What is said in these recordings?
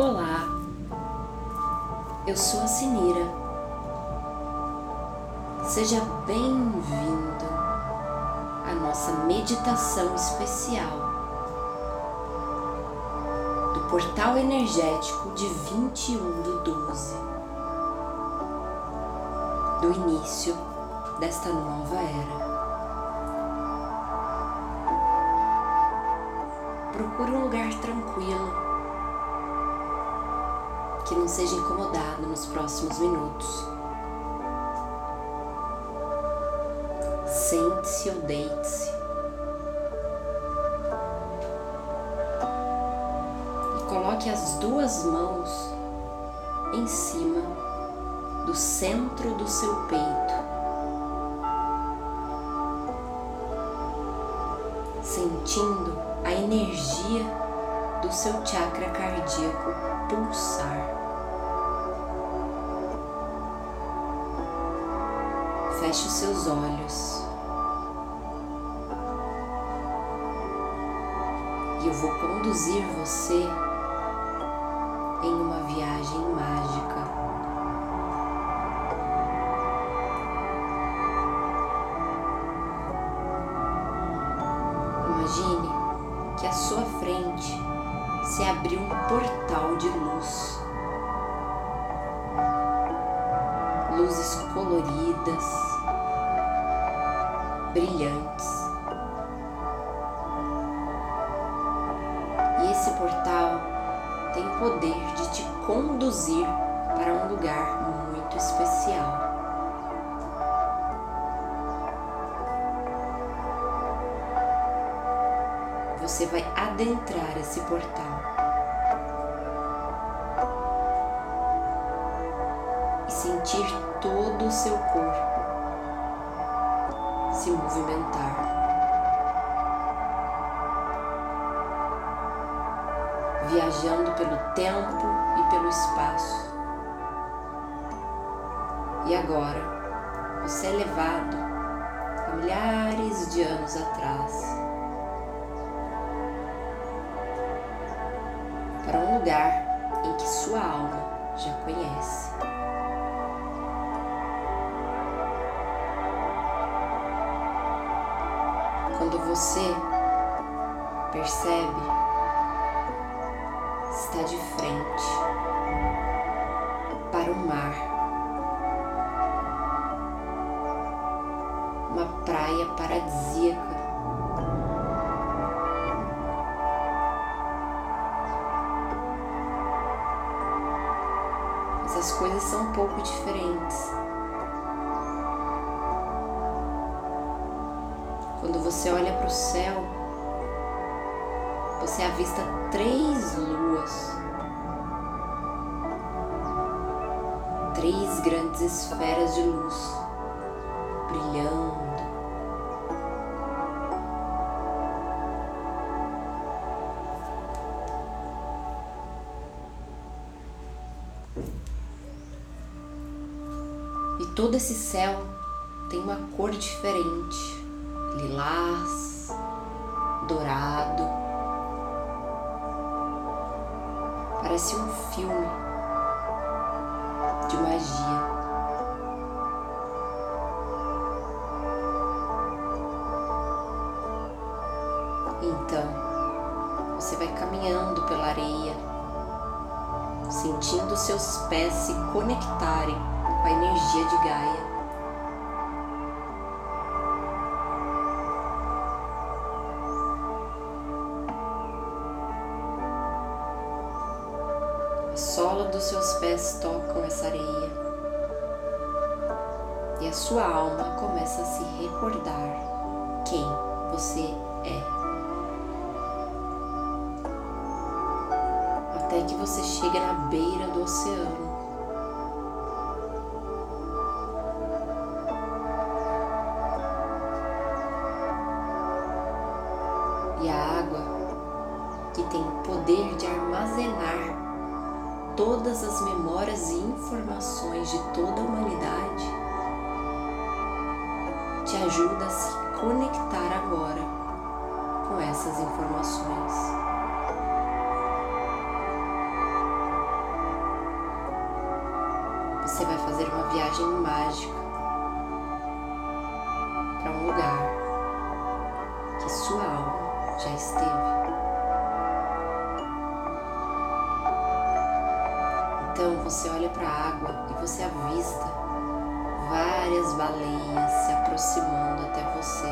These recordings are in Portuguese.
Olá, eu sou a Sinira. Seja bem-vindo à nossa meditação especial do portal energético de 21 do 12, do início desta nova era. Procure um lugar tranquilo que não seja incomodado nos próximos minutos. Sente-se ou deite-se. E coloque as duas mãos em cima do centro do seu peito. Sentindo a energia do seu chakra cardíaco pulsar. Feche os seus olhos. E eu vou conduzir você em uma viagem mágica. Imagine que à sua frente se abriu um portal de luz. Luzes coloridas, brilhantes. E esse portal tem o poder de te conduzir para um lugar muito especial. Você vai adentrar esse portal. E sentir todo o seu corpo se movimentar. Viajando pelo tempo e pelo espaço. E agora você é levado a milhares de anos atrás para um lugar em que sua alma já conhece. Você percebe, está de frente para o mar, uma praia paradisíaca. Mas as coisas são um pouco diferentes. Quando você olha para o céu, você avista três luas, três grandes esferas de luz brilhando. E todo esse céu tem uma cor diferente lilás, dourado. Parece um filme de magia. Então, você vai caminhando pela areia, sentindo seus pés se conectarem com a energia de Gaia. Seus pés tocam essa areia e a sua alma começa a se recordar quem você é. Até que você chega na beira do oceano. todas as memórias e informações de toda a humanidade, te ajuda a se conectar agora com essas informações. Você vai fazer uma viagem mágica você olha para a água e você avista várias baleias se aproximando até você.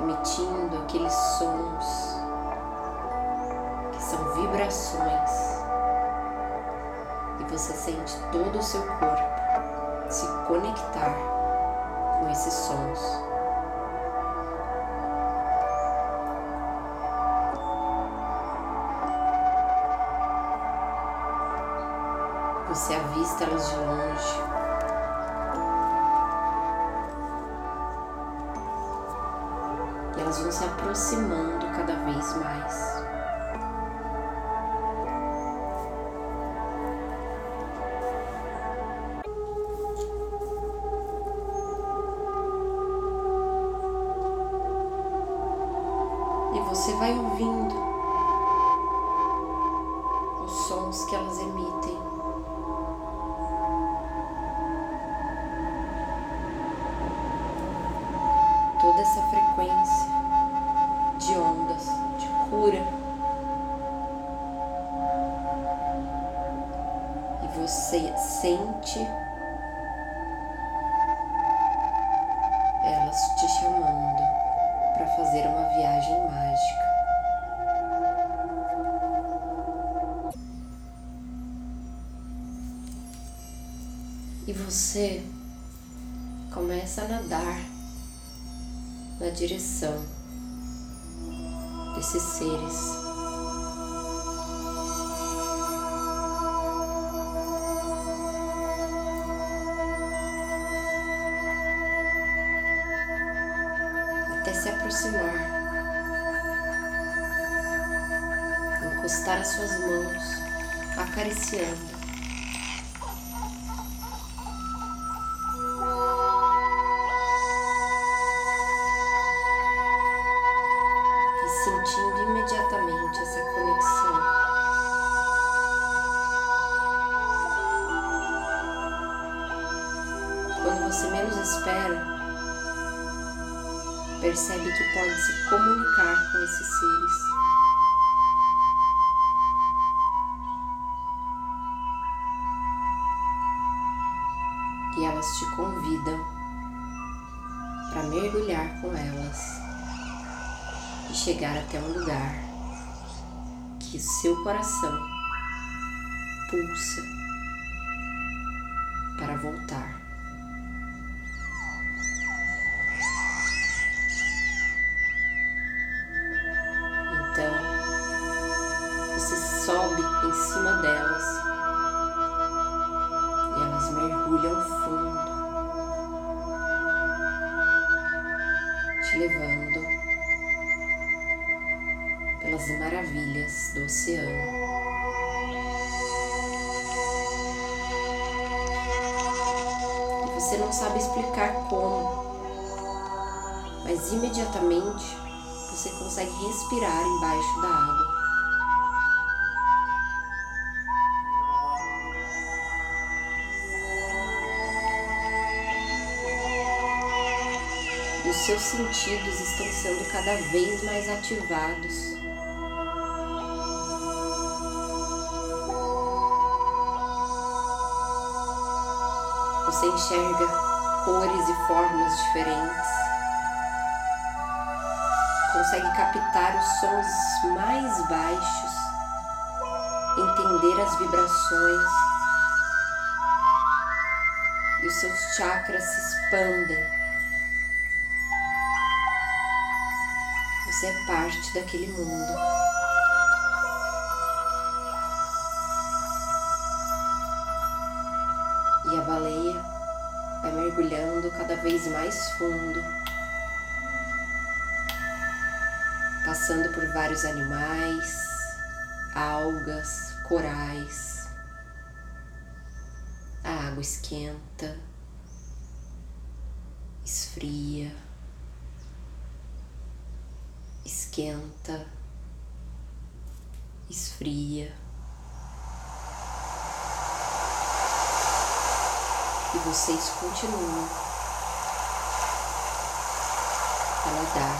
Emitindo aqueles sons que são vibrações e você sente todo o seu corpo se conectar com esses sons. Você avista elas de longe. E elas vão se aproximando cada vez mais. E você vai ouvindo E você começa a nadar na direção desses seres. Até se aproximar, encostar as suas mãos, acariciando sentindo imediatamente essa conexão. Quando você menos espera, percebe que pode se comunicar com esses seres. Chegar até um lugar que seu coração pulsa para voltar. Então, você sobe em cima delas sabe explicar como, mas imediatamente você consegue respirar embaixo da água. E os seus sentidos estão sendo cada vez mais ativados. Você enxerga cores e formas diferentes. Consegue captar os sons mais baixos, entender as vibrações e os seus chakras se expandem. Você é parte daquele mundo. Mergulhando cada vez mais fundo, passando por vários animais, algas, corais. A água esquenta, esfria, esquenta, esfria E vocês continuam a nadar.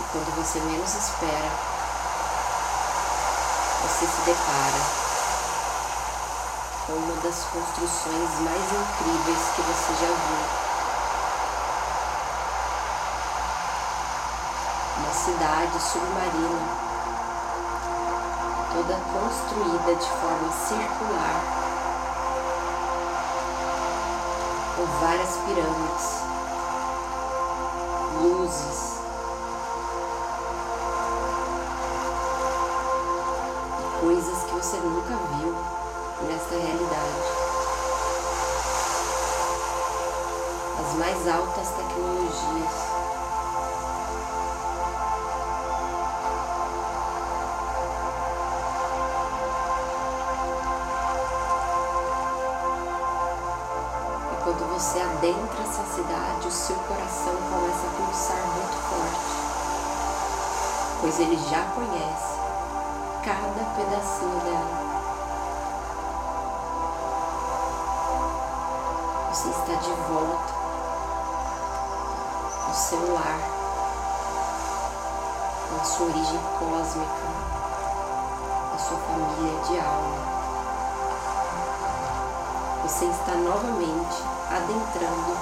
E quando você menos espera, você se depara com uma das construções mais incríveis que você já viu. Uma cidade submarina toda construída de forma circular, com várias pirâmides, luzes, e coisas que você nunca viu nesta realidade. As mais altas tecnologias ele já conhece cada pedacinho dela. Você está de volta no seu lar, na sua origem cósmica, na sua família de alma. Você está novamente adentrando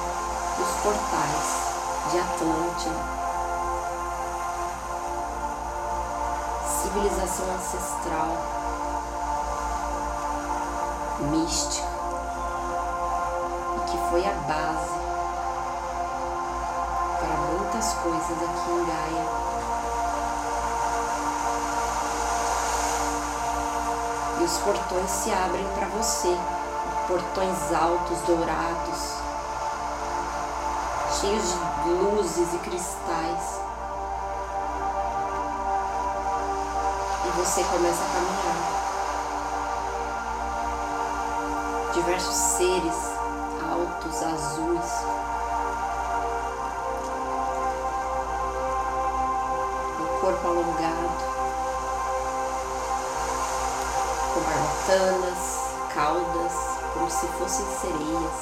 os portais de Atlântida, civilização ancestral, mística, e que foi a base para muitas coisas aqui em Gaia. E os portões se abrem para você portões altos, dourados, cheios de luzes e cristais. Você começa a caminhar. Diversos seres altos, azuis, o corpo alongado, com barbatanas, caudas, como se fossem sereias,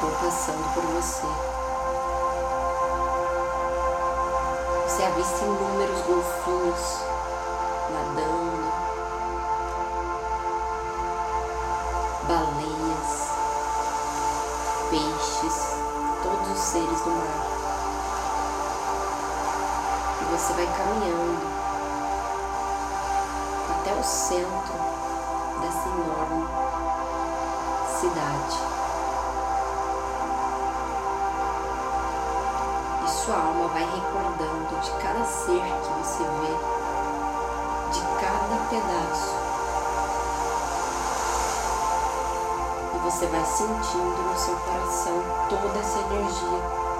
vão passando por você. Você avista inúmeros golfinhos nadando, baleias, peixes, todos os seres do mar. E você vai caminhando até o centro dessa enorme cidade. Sua alma vai recordando de cada ser que você vê, de cada pedaço. E você vai sentindo no seu coração toda essa energia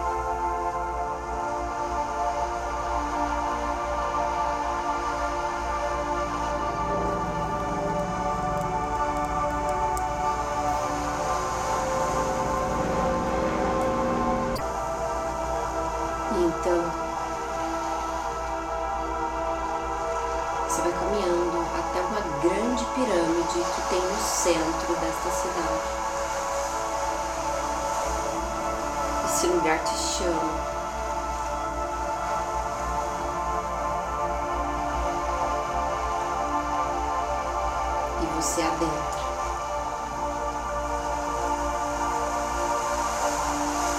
adentra.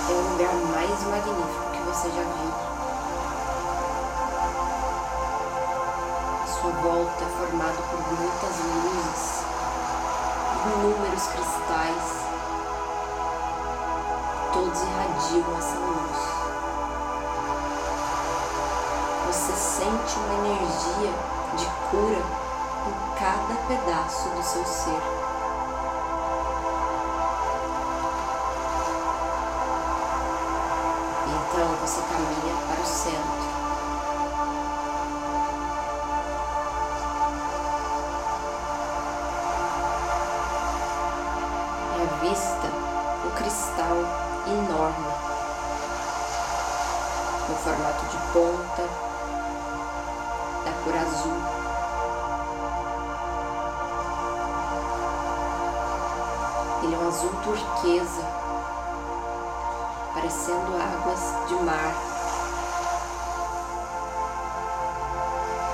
É o lugar mais magnífico você já viu. A sua volta é formada por muitas luzes, inúmeros cristais. Todos irradiam essa luz. Você sente uma energia de cura em cada pedaço do seu ser. Então você caminha para o centro. E à vista o cristal enorme, no formato de ponta, da cor azul. Azul turquesa, parecendo águas de mar.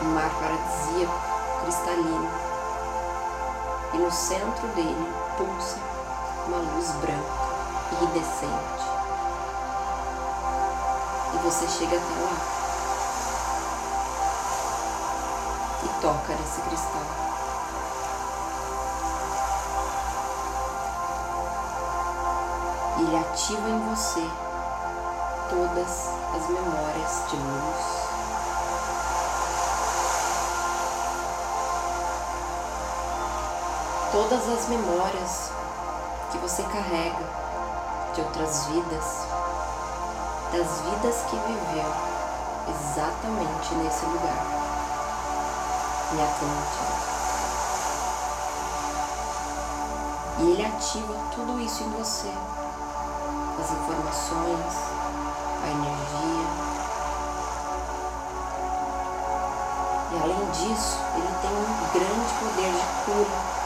Um mar paradisíaco, cristalino. E no centro dele pulsa uma luz branca, iridescente. E você chega até lá e toca nesse cristal. Ele ativa em você todas as memórias de luz. Todas as memórias que você carrega de outras vidas, das vidas que viveu exatamente nesse lugar, em Atlântida. E ele ativa tudo isso em você as informações, a energia. E além disso, ele tem um grande poder de cura.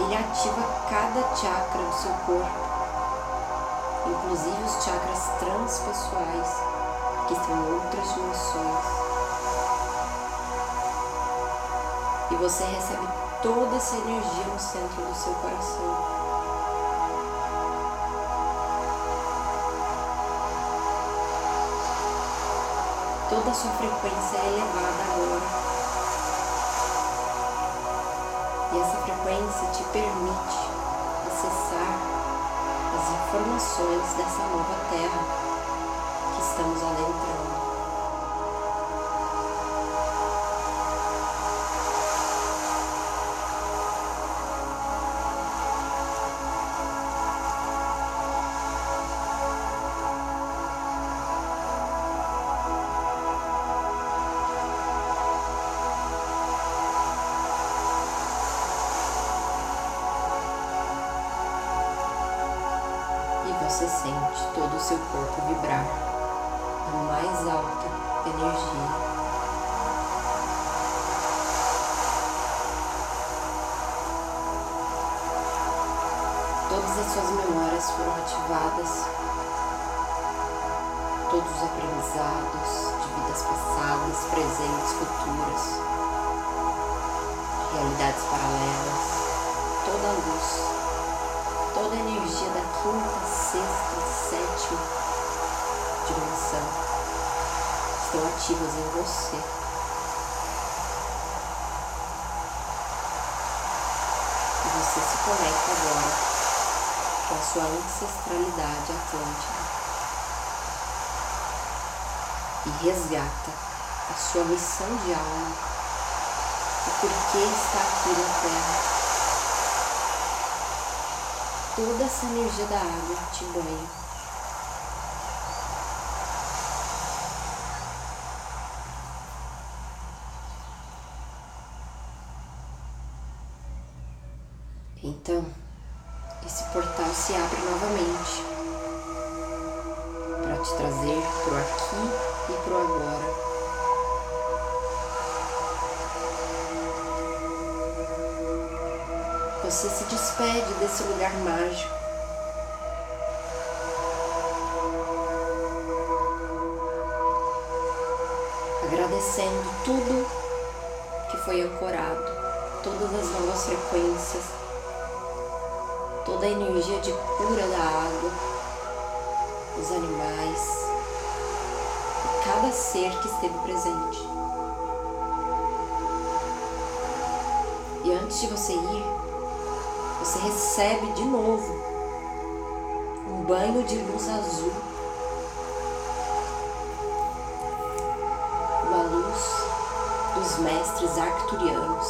Ele ativa cada chakra do seu corpo, inclusive os chakras transpessoais, que são outras dimensões. E você recebe toda essa energia no centro do seu coração. Toda a sua frequência é elevada agora. E essa frequência te permite acessar as informações dessa nova terra que estamos adentrando. Todas as suas memórias foram ativadas, todos os aprendizados de vidas passadas, presentes, futuras, realidades paralelas, toda a luz. Toda a energia da quinta, sexta, sétima dimensão. Estão ativas em você. Você se conecta agora com a sua ancestralidade atlântica e resgata a sua missão de alma, o porquê está aqui na Terra toda essa energia da água te banha. Despede desse lugar mágico. Agradecendo tudo que foi ancorado, todas as novas frequências, toda a energia de cura da água, os animais e cada ser que esteve presente. E antes de você ir, você recebe de novo um banho de luz azul, uma luz dos mestres arcturianos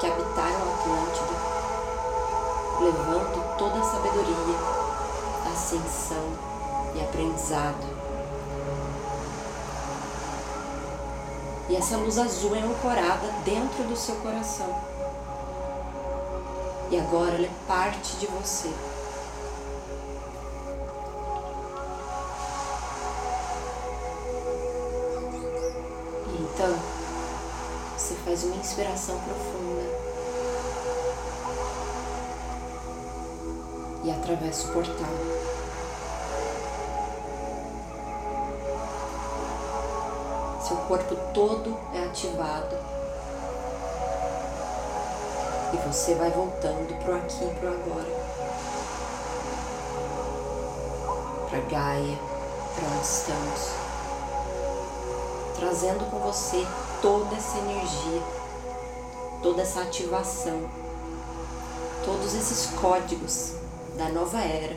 que habitaram a Atlântida, levando toda a sabedoria, ascensão e aprendizado. E essa luz azul é ancorada dentro do seu coração e agora ela é parte de você. Então, você faz uma inspiração profunda e atravessa o portal. Seu corpo todo é ativado e você vai voltando pro aqui e pro agora. Para Gaia, para onde estamos, trazendo com você toda essa energia, toda essa ativação, todos esses códigos da nova era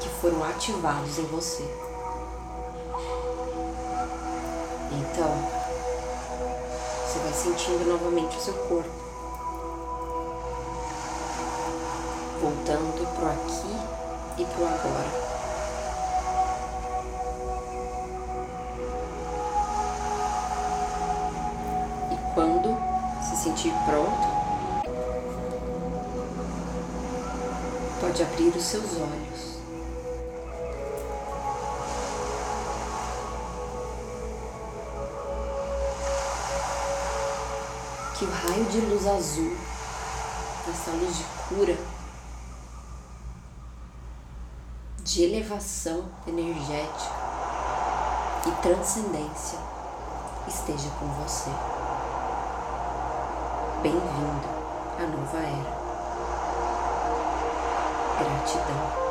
que foram ativados em você. Então, você vai sentindo novamente o seu corpo, voltando pro aqui e pro agora. E quando se sentir pronto, pode abrir os seus olhos. Que o raio de luz azul, essa luz de cura, de elevação energética e transcendência esteja com você. Bem-vindo à nova era. Gratidão.